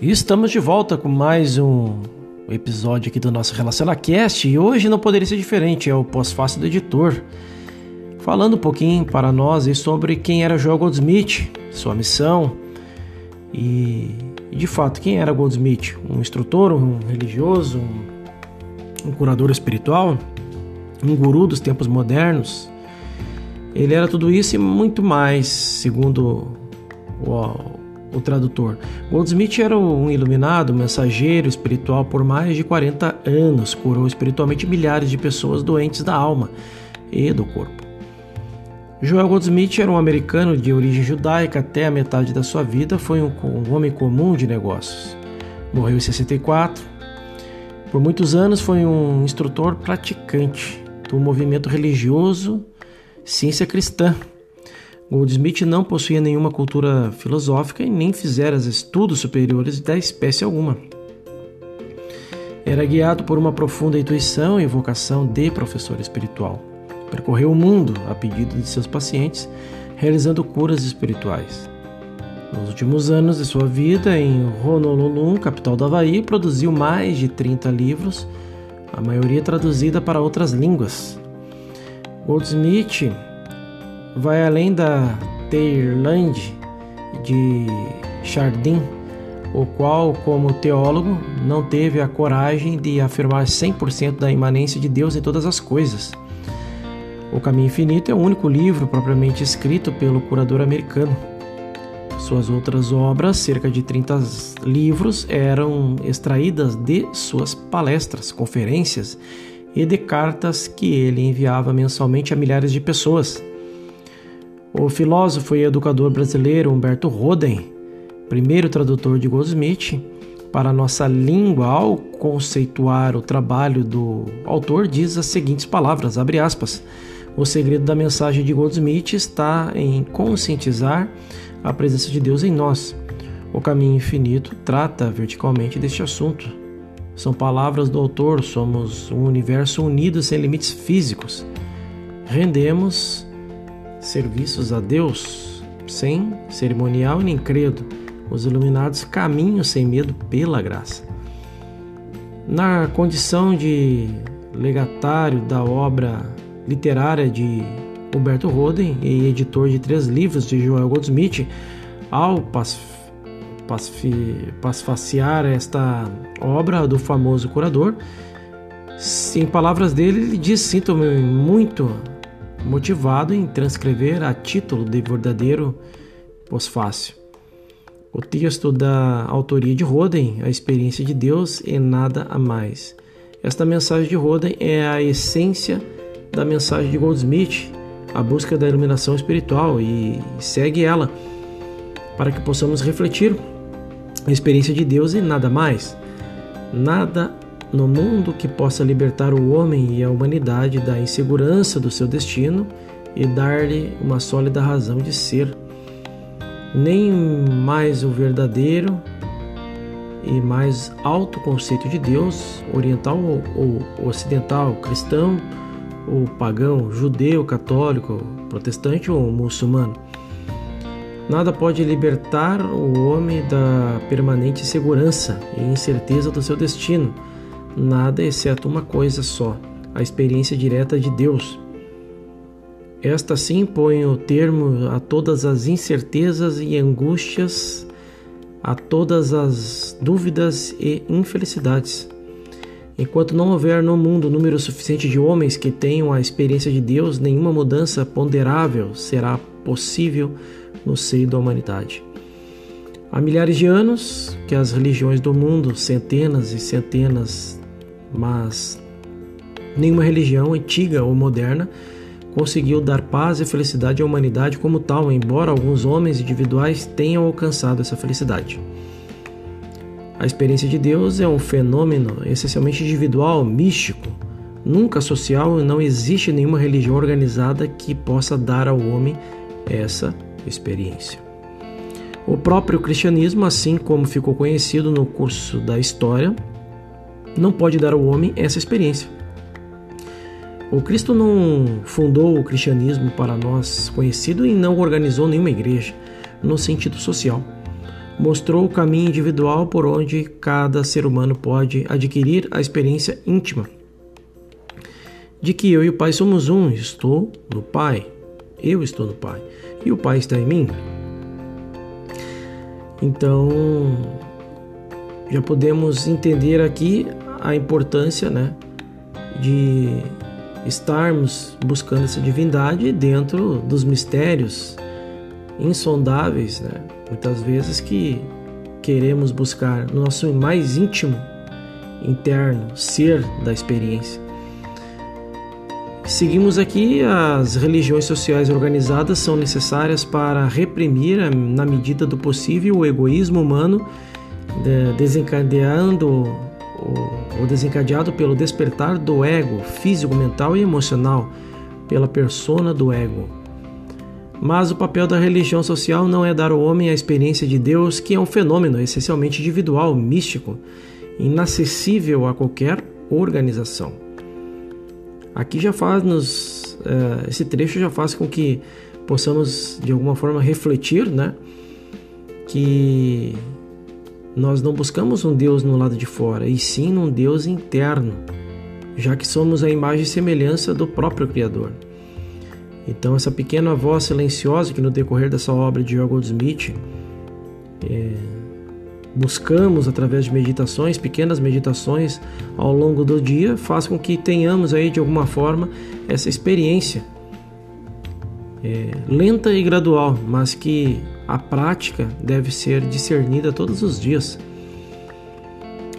E estamos de volta com mais um episódio aqui do nosso RelacionaCast e hoje não poderia ser diferente, é o pós-fácil do editor. Falando um pouquinho para nós sobre quem era Joel Goldsmith, sua missão e, de fato, quem era Goldsmith? Um instrutor, um religioso, um, um curador espiritual, um guru dos tempos modernos? Ele era tudo isso e muito mais, segundo o, o tradutor. Goldsmith era um iluminado, mensageiro espiritual por mais de 40 anos, curou espiritualmente milhares de pessoas doentes da alma e do corpo. Joel Goldsmith era um americano de origem judaica, até a metade da sua vida foi um, um homem comum de negócios. Morreu em 64. Por muitos anos foi um instrutor praticante do movimento religioso Ciência Cristã, Goldsmith não possuía nenhuma cultura filosófica e nem fizera estudos superiores da espécie alguma. Era guiado por uma profunda intuição e vocação de professor espiritual. Percorreu o mundo a pedido de seus pacientes, realizando curas espirituais. Nos últimos anos de sua vida em Honolulu, capital do Havaí, produziu mais de 30 livros, a maioria traduzida para outras línguas. Goldsmith vai além da Teirland de Chardin, o qual, como teólogo, não teve a coragem de afirmar 100% da imanência de Deus em todas as coisas. O Caminho Infinito é o único livro propriamente escrito pelo curador americano. Suas outras obras, cerca de 30 livros, eram extraídas de suas palestras, conferências e de cartas que ele enviava mensalmente a milhares de pessoas. O filósofo e educador brasileiro Humberto Roden, primeiro tradutor de Goldsmith para a nossa língua ao conceituar o trabalho do autor, diz as seguintes palavras, abre aspas, o segredo da mensagem de Goldsmith está em conscientizar a presença de Deus em nós. O caminho infinito trata verticalmente deste assunto. São palavras do autor, somos um universo unido sem limites físicos. Rendemos serviços a Deus sem cerimonial nem credo, os iluminados caminham sem medo pela graça. Na condição de legatário da obra literária de Humberto Roden e editor de três livros de Joel Goldsmith, ao pasfaciar esta obra do famoso curador, em palavras dele, ele diz: Sinto-me muito motivado em transcrever a título de verdadeiro pós-fácil. O texto da autoria de Roden, A Experiência de Deus e Nada a Mais. Esta mensagem de Roden é a essência da mensagem de Goldsmith, a busca da iluminação espiritual, e segue ela para que possamos refletir a experiência de Deus e nada mais. Nada no mundo que possa libertar o homem e a humanidade da insegurança do seu destino e dar-lhe uma sólida razão de ser. Nem mais o verdadeiro e mais alto conceito de Deus, oriental ou ocidental, cristão ou pagão, judeu, católico, protestante ou muçulmano. Nada pode libertar o homem da permanente segurança e incerteza do seu destino nada exceto uma coisa só: a experiência direta de Deus. Esta sim põe o termo a todas as incertezas e angústias, a todas as dúvidas e infelicidades. Enquanto não houver no mundo número suficiente de homens que tenham a experiência de Deus, nenhuma mudança ponderável será possível no seio da humanidade. Há milhares de anos que as religiões do mundo, centenas e centenas mas nenhuma religião, antiga ou moderna, conseguiu dar paz e felicidade à humanidade como tal, embora alguns homens individuais tenham alcançado essa felicidade. A experiência de Deus é um fenômeno essencialmente individual, místico, nunca social e não existe nenhuma religião organizada que possa dar ao homem essa experiência. O próprio cristianismo, assim como ficou conhecido no curso da história, não pode dar ao homem essa experiência. O Cristo não fundou o cristianismo para nós conhecido e não organizou nenhuma igreja no sentido social. mostrou o caminho individual por onde cada ser humano pode adquirir a experiência íntima de que eu e o Pai somos um. Estou no Pai, eu estou no Pai e o Pai está em mim. Então, já podemos entender aqui a importância, né, de estarmos buscando essa divindade dentro dos mistérios insondáveis, né? Muitas vezes que queremos buscar no nosso mais íntimo interno ser da experiência. Seguimos aqui as religiões sociais organizadas são necessárias para reprimir na medida do possível o egoísmo humano, desencadeando ou desencadeado pelo despertar do ego físico, mental e emocional, pela persona do ego. Mas o papel da religião social não é dar ao homem a experiência de Deus, que é um fenômeno essencialmente individual, místico, inacessível a qualquer organização. Aqui já faz nos uh, esse trecho já faz com que possamos de alguma forma refletir, né, que nós não buscamos um Deus no lado de fora, e sim um Deus interno, já que somos a imagem e semelhança do próprio Criador. Então, essa pequena voz silenciosa que no decorrer dessa obra de John Goldsmith é, buscamos através de meditações, pequenas meditações ao longo do dia, faz com que tenhamos aí de alguma forma essa experiência é, lenta e gradual, mas que a prática deve ser discernida todos os dias.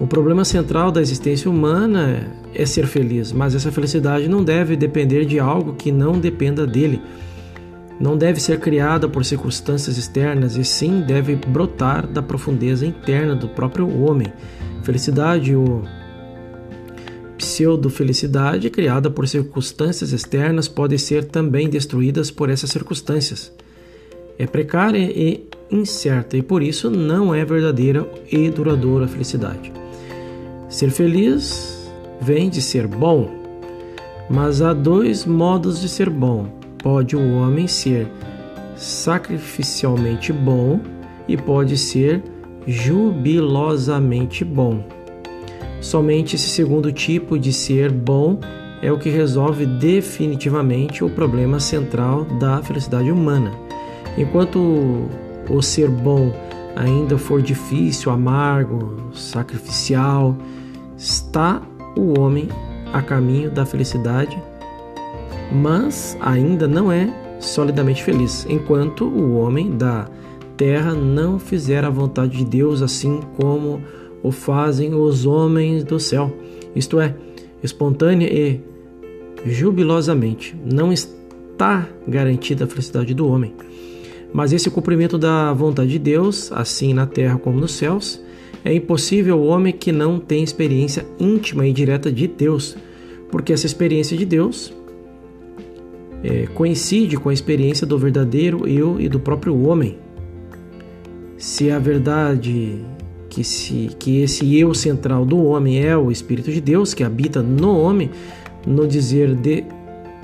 O problema central da existência humana é ser feliz, mas essa felicidade não deve depender de algo que não dependa dele. Não deve ser criada por circunstâncias externas, e sim deve brotar da profundeza interna do próprio homem. Felicidade ou pseudo-felicidade criada por circunstâncias externas pode ser também destruídas por essas circunstâncias. É precária e incerta e por isso não é verdadeira e duradoura felicidade. Ser feliz vem de ser bom, mas há dois modos de ser bom. Pode o homem ser sacrificialmente bom e pode ser jubilosamente bom. Somente esse segundo tipo de ser bom é o que resolve definitivamente o problema central da felicidade humana. Enquanto o ser bom ainda for difícil, amargo, sacrificial, está o homem a caminho da felicidade, mas ainda não é solidamente feliz, enquanto o homem da terra não fizer a vontade de Deus, assim como o fazem os homens do céu, isto é, espontânea e jubilosamente. Não está garantida a felicidade do homem. Mas esse cumprimento da vontade de Deus, assim na terra como nos céus, é impossível ao homem que não tem experiência íntima e direta de Deus, porque essa experiência de Deus é, coincide com a experiência do verdadeiro eu e do próprio homem. Se a verdade que, se, que esse eu central do homem é o Espírito de Deus que habita no homem, no dizer de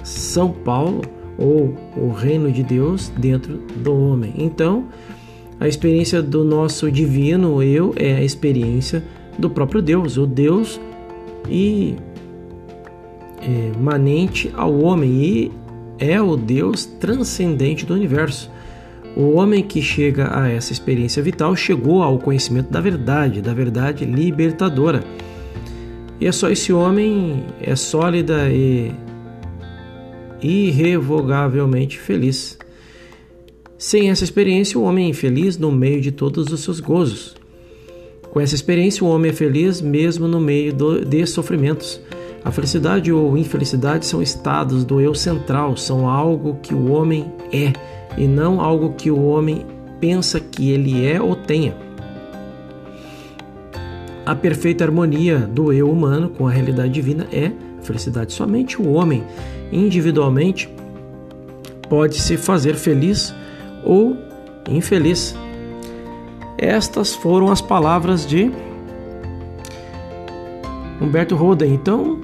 São Paulo, ou o reino de Deus dentro do homem. Então, a experiência do nosso divino eu é a experiência do próprio Deus, o Deus e é, manente ao homem e é o Deus transcendente do universo. O homem que chega a essa experiência vital chegou ao conhecimento da verdade, da verdade libertadora. E é só esse homem é sólida e irrevogavelmente feliz. Sem essa experiência, o homem é infeliz no meio de todos os seus gozos. Com essa experiência, o homem é feliz mesmo no meio do, de sofrimentos. A felicidade ou infelicidade são estados do eu central, são algo que o homem é e não algo que o homem pensa que ele é ou tenha. A perfeita harmonia do eu humano com a realidade divina é felicidade. Somente o homem, individualmente, pode se fazer feliz ou infeliz. Estas foram as palavras de Humberto Roden. Então,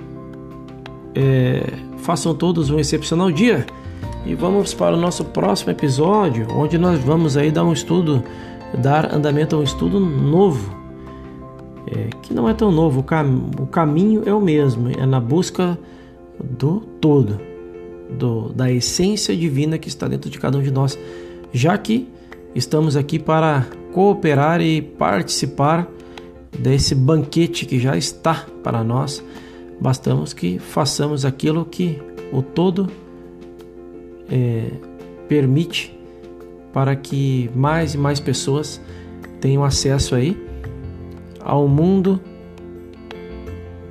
é, façam todos um excepcional dia e vamos para o nosso próximo episódio, onde nós vamos aí dar um estudo dar andamento a um estudo novo, é, que não é tão novo, o, cam o caminho é o mesmo, é na busca do todo, do, da essência divina que está dentro de cada um de nós, já que estamos aqui para cooperar e participar desse banquete que já está para nós, bastamos que façamos aquilo que o todo é, permite para que mais e mais pessoas tenham acesso aí ao mundo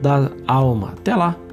da alma. Até lá!